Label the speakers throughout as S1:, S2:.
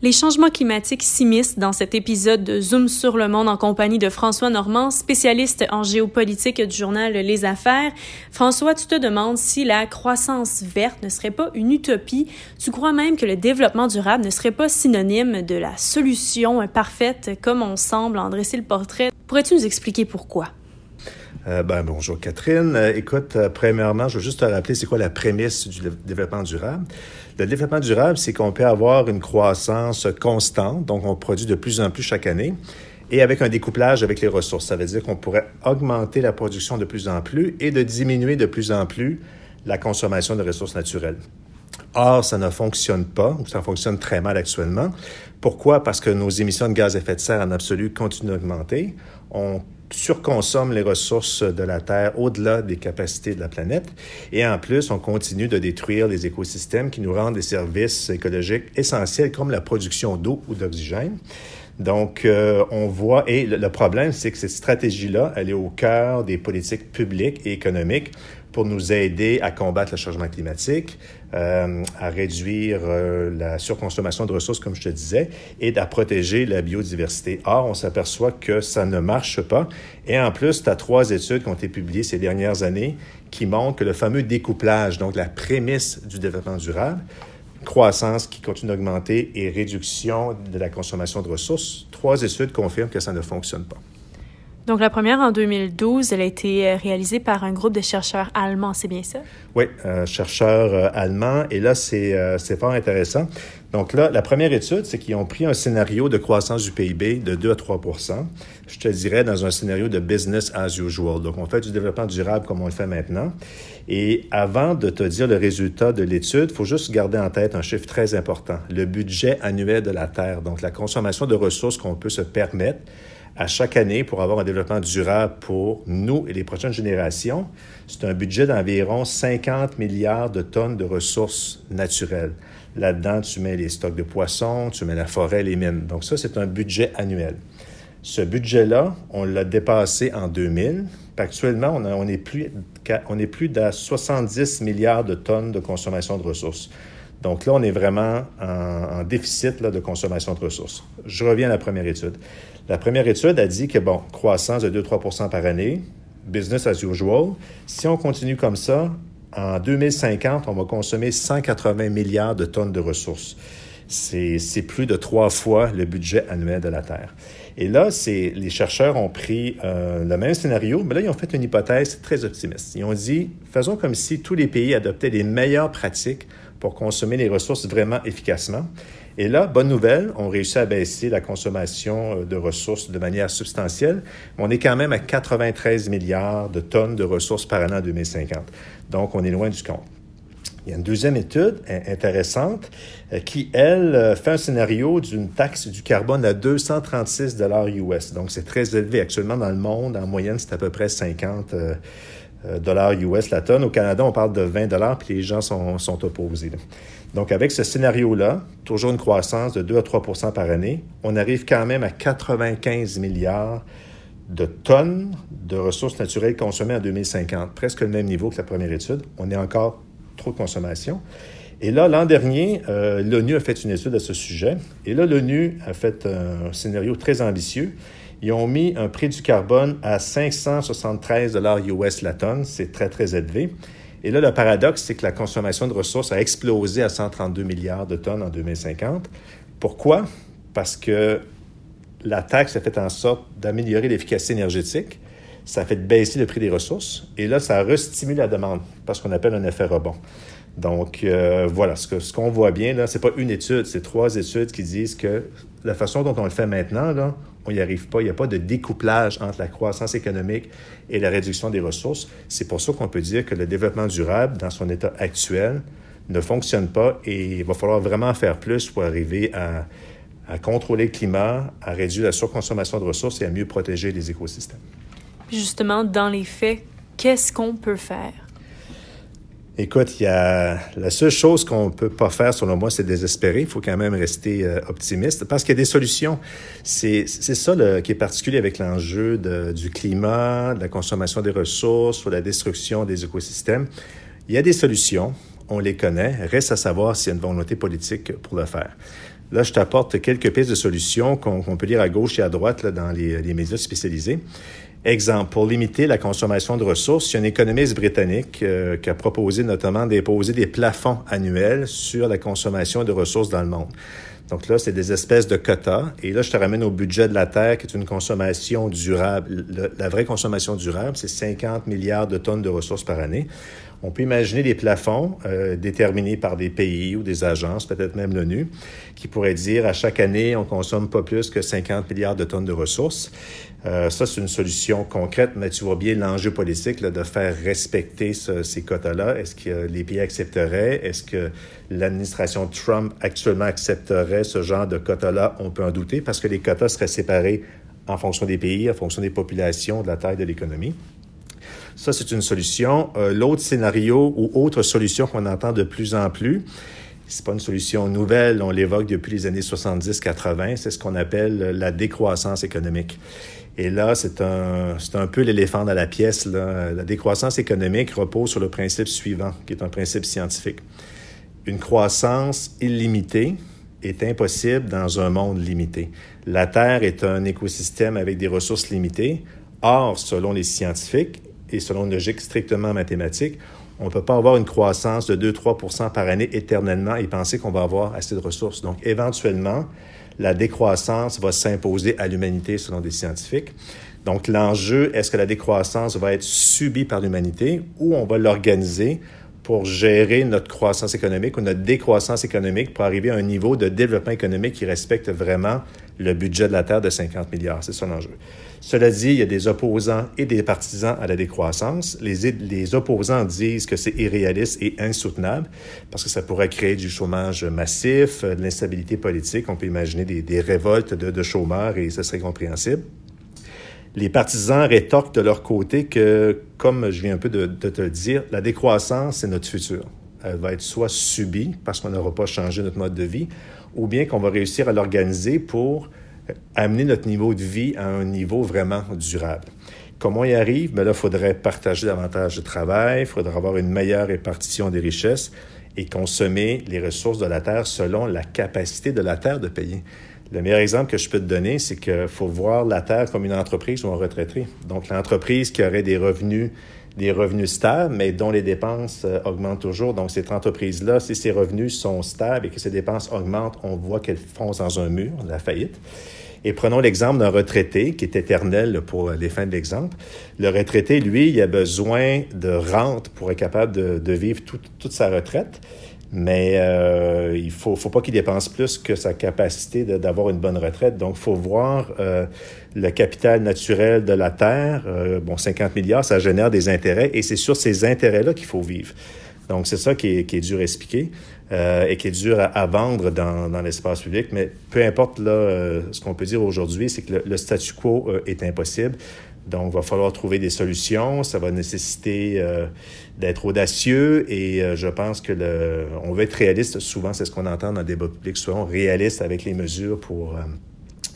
S1: Les changements climatiques s'immiscent dans cet épisode de Zoom sur le monde en compagnie de François Normand, spécialiste en géopolitique du journal Les Affaires. François, tu te demandes si la croissance verte ne serait pas une utopie. Tu crois même que le développement durable ne serait pas synonyme de la solution parfaite comme on semble en dresser le portrait. Pourrais-tu nous expliquer pourquoi?
S2: Euh, ben, bonjour Catherine. Euh, écoute, euh, premièrement, je veux juste te rappeler c'est quoi la prémisse du développement durable? Le développement durable, c'est qu'on peut avoir une croissance constante, donc on produit de plus en plus chaque année, et avec un découplage avec les ressources. Ça veut dire qu'on pourrait augmenter la production de plus en plus et de diminuer de plus en plus la consommation de ressources naturelles. Or, ça ne fonctionne pas, ou ça fonctionne très mal actuellement. Pourquoi? Parce que nos émissions de gaz à effet de serre en absolu continuent d'augmenter. Surconsomme les ressources de la Terre au-delà des capacités de la planète. Et en plus, on continue de détruire les écosystèmes qui nous rendent des services écologiques essentiels comme la production d'eau ou d'oxygène. Donc, euh, on voit, et le, problème, c'est que cette stratégie-là, elle est au cœur des politiques publiques et économiques pour nous aider à combattre le changement climatique, euh, à réduire euh, la surconsommation de ressources, comme je te disais, et à protéger la biodiversité. Or, on s'aperçoit que ça ne marche pas. Et en plus, tu as trois études qui ont été publiées ces dernières années qui montrent que le fameux découplage, donc la prémisse du développement durable, croissance qui continue d'augmenter et réduction de la consommation de ressources, trois études confirment que ça ne fonctionne pas.
S1: Donc, la première en 2012, elle a été euh, réalisée par un groupe de chercheurs allemands, c'est bien ça?
S2: Oui, euh, chercheurs euh, allemands. Et là, c'est fort intéressant. Donc là, la première étude, c'est qu'ils ont pris un scénario de croissance du PIB de 2 à 3% Je te dirais dans un scénario de business as usual. Donc, on fait du développement durable comme on le fait maintenant. Et avant de te dire le résultat de l'étude, il faut juste garder en tête un chiffre très important, le budget annuel de la Terre. Donc, la consommation de ressources qu'on peut se permettre à chaque année pour avoir un développement durable pour nous et les prochaines générations, c'est un budget d'environ 50 milliards de tonnes de ressources naturelles. Là-dedans, tu mets les stocks de poissons, tu mets la forêt, les mines. Donc ça, c'est un budget annuel. Ce budget-là, on l'a dépassé en 2000. Actuellement, on, est plus, on est plus d'à 70 milliards de tonnes de consommation de ressources. Donc là, on est vraiment en, déficit de consommation de ressources. Je reviens à la première étude. La première étude a dit que, bon, croissance de 2-3 par année, business as usual. Si on continue comme ça, en 2050, on va consommer 180 milliards de tonnes de ressources. C'est plus de trois fois le budget annuel de la Terre. Et là, les chercheurs ont pris euh, le même scénario, mais là, ils ont fait une hypothèse très optimiste. Ils ont dit, faisons comme si tous les pays adoptaient les meilleures pratiques pour consommer les ressources vraiment efficacement. Et là, bonne nouvelle, on réussit à baisser la consommation euh, de ressources de manière substantielle. On est quand même à 93 milliards de tonnes de ressources par an en 2050. Donc, on est loin du compte. Il y a une deuxième étude intéressante euh, qui, elle, euh, fait un scénario d'une taxe du carbone à 236 dollars US. Donc, c'est très élevé. Actuellement, dans le monde, en moyenne, c'est à peu près 50 euh, dollars US la tonne. Au Canada, on parle de 20 dollars, puis les gens sont, sont opposés. Donc, avec ce scénario-là, toujours une croissance de 2 à 3% par année, on arrive quand même à 95 milliards de tonnes de ressources naturelles consommées en 2050, presque le même niveau que la première étude. On est encore trop de consommation. Et là, l'an dernier, euh, l'ONU a fait une étude à ce sujet. Et là, l'ONU a fait un scénario très ambitieux ils ont mis un prix du carbone à 573 dollars US la tonne. C'est très, très élevé. Et là, le paradoxe, c'est que la consommation de ressources a explosé à 132 milliards de tonnes en 2050. Pourquoi? Parce que la taxe a fait en sorte d'améliorer l'efficacité énergétique, ça a fait baisser le prix des ressources, et là, ça restimule la demande, parce qu'on appelle un effet rebond. Donc, euh, voilà, ce qu'on ce qu'on voit bien, là, c'est pas une étude, c'est trois études qui disent que la façon dont on le fait maintenant, là, on n'y arrive pas. Il n'y a pas de découplage entre la croissance économique et la réduction des ressources. C'est pour ça qu'on peut dire que le développement durable, dans son état actuel, ne fonctionne pas et il va falloir vraiment faire plus pour arriver à, à contrôler le climat, à réduire la surconsommation de ressources et à mieux protéger les écosystèmes.
S1: Justement, dans les faits, qu'est-ce qu'on peut faire?
S2: Écoute, il y a la seule chose qu'on peut pas faire, selon moi, c'est désespérer. Il faut quand même rester euh, optimiste parce qu'il y a des solutions. C'est ça qui est particulier avec l'enjeu du climat, de la consommation des ressources ou la destruction des écosystèmes. Il y a des solutions, on les connaît. Reste à savoir s'il y a une volonté politique pour le faire. Là, je t'apporte quelques pistes de solutions qu'on peut lire à gauche et à droite là, dans les, médias spécialisés. Exemple, pour limiter la consommation de ressources, il y a un économiste britannique euh, qui a proposé notamment d'imposer des plafonds annuels sur la consommation de ressources dans le monde. Donc là, c'est des espèces de quotas. Et là, je te ramène au budget de la Terre, qui est une consommation durable. la vraie consommation durable, c'est 50 milliards de tonnes de ressources par année. On peut imaginer des plafonds euh, déterminés par des pays ou des agences, peut-être même l'ONU, qui pourraient dire à chaque année, on consomme pas plus que 50 milliards de tonnes de ressources. Euh, ça, c'est une solution concrète, mais tu vois bien l'enjeu politique là, de faire respecter ce, ces quotas-là. Est-ce que les pays accepteraient? Est-ce que l'administration Trump actuellement accepterait ce genre de quotas-là? On peut en douter parce que les quotas seraient séparés en fonction des pays, en fonction des populations, de la taille de l'économie. Ça, c'est une solution. Euh, L'autre scénario ou autre solution qu'on entend de plus en plus, c'est pas une solution nouvelle, on l'évoque depuis les années 70-80, c'est ce qu'on appelle la décroissance économique. Et là, c'est un, un peu l'éléphant dans la pièce. La décroissance économique repose sur le principe suivant, qui est un principe scientifique. Une croissance illimitée est impossible dans un monde limité. La Terre est un écosystème avec des ressources limitées. Or, selon les scientifiques, et selon une logique strictement mathématique, on ne peut pas avoir une croissance de 2-3 par année éternellement et penser qu'on va avoir assez de ressources. Donc, éventuellement, la décroissance va s'imposer à l'humanité selon des scientifiques. Donc, l'enjeu, est-ce que la décroissance va être subie par l'humanité ou on va l'organiser pour gérer notre croissance économique ou notre décroissance économique pour arriver à un niveau de développement économique qui respecte vraiment le budget de la Terre de 50 milliards. C'est ça l'enjeu. Cela dit, il y a des opposants et des partisans à la décroissance. Les, opposants disent que c'est irréaliste et insoutenable parce que ça pourrait créer du chômage massif, de l'instabilité politique. On peut imaginer des, des révoltes de, de chômeurs et ce serait compréhensible. Les partisans rétorquent de leur côté que, comme je viens un peu de, te le dire, la décroissance, c'est notre futur. Elle va être soit subie parce qu'on n'aura pas changé notre mode de vie, ou bien qu'on va réussir à l'organiser pour amener notre niveau de vie à un niveau vraiment durable. Comment on y arrive? Mais là, il faudrait partager davantage de travail, il faudrait avoir une meilleure répartition des richesses et consommer les ressources de la Terre selon la capacité de la Terre de payer. Le meilleur exemple que je peux te donner, c'est qu'il faut voir la Terre comme une entreprise ou un retraité. Donc, l'entreprise qui aurait des revenus, des revenus stables, mais dont les dépenses euh, augmentent toujours. Donc, cette entreprise-là, si ses revenus sont stables et que ses dépenses augmentent, on voit qu'elle fonce dans un mur, la faillite. Et prenons l'exemple d'un retraité qui est éternel pour les fins de l'exemple. Le retraité, lui, il a besoin de rente pour être capable de, de vivre toute sa retraite mais euh, il faut, faut pas qu'il dépense plus que sa capacité d'avoir une bonne retraite. Donc, il faut voir euh, le capital naturel de la Terre. Euh, bon, 50 milliards, ça génère des intérêts et c'est sur ces intérêts-là qu'il faut vivre. Donc, c'est ça qui est, qui est, dur à expliquer euh, et qui est dur à, vendre dans, dans l'espace public. Mais peu importe là, euh, ce qu'on peut dire aujourd'hui, c'est que le, le, statu quo est impossible. Donc, il va falloir trouver des solutions. Ça va nécessiter euh, d'être audacieux et euh, je pense que le, on veut être réaliste. Souvent, c'est ce qu'on entend dans le débat public. Souvent, réaliste avec les mesures pour euh,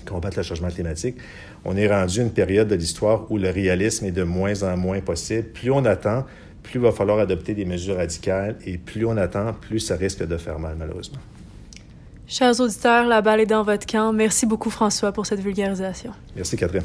S2: combattre le changement climatique. On est rendu à une période de l'histoire où le réalisme est de moins en moins possible. Plus on attend, plus il va falloir adopter des mesures radicales et plus on attend, plus ça risque de faire mal, malheureusement.
S1: Chers auditeurs, la balle est dans votre camp. Merci beaucoup, François, pour cette vulgarisation.
S2: Merci, Catherine.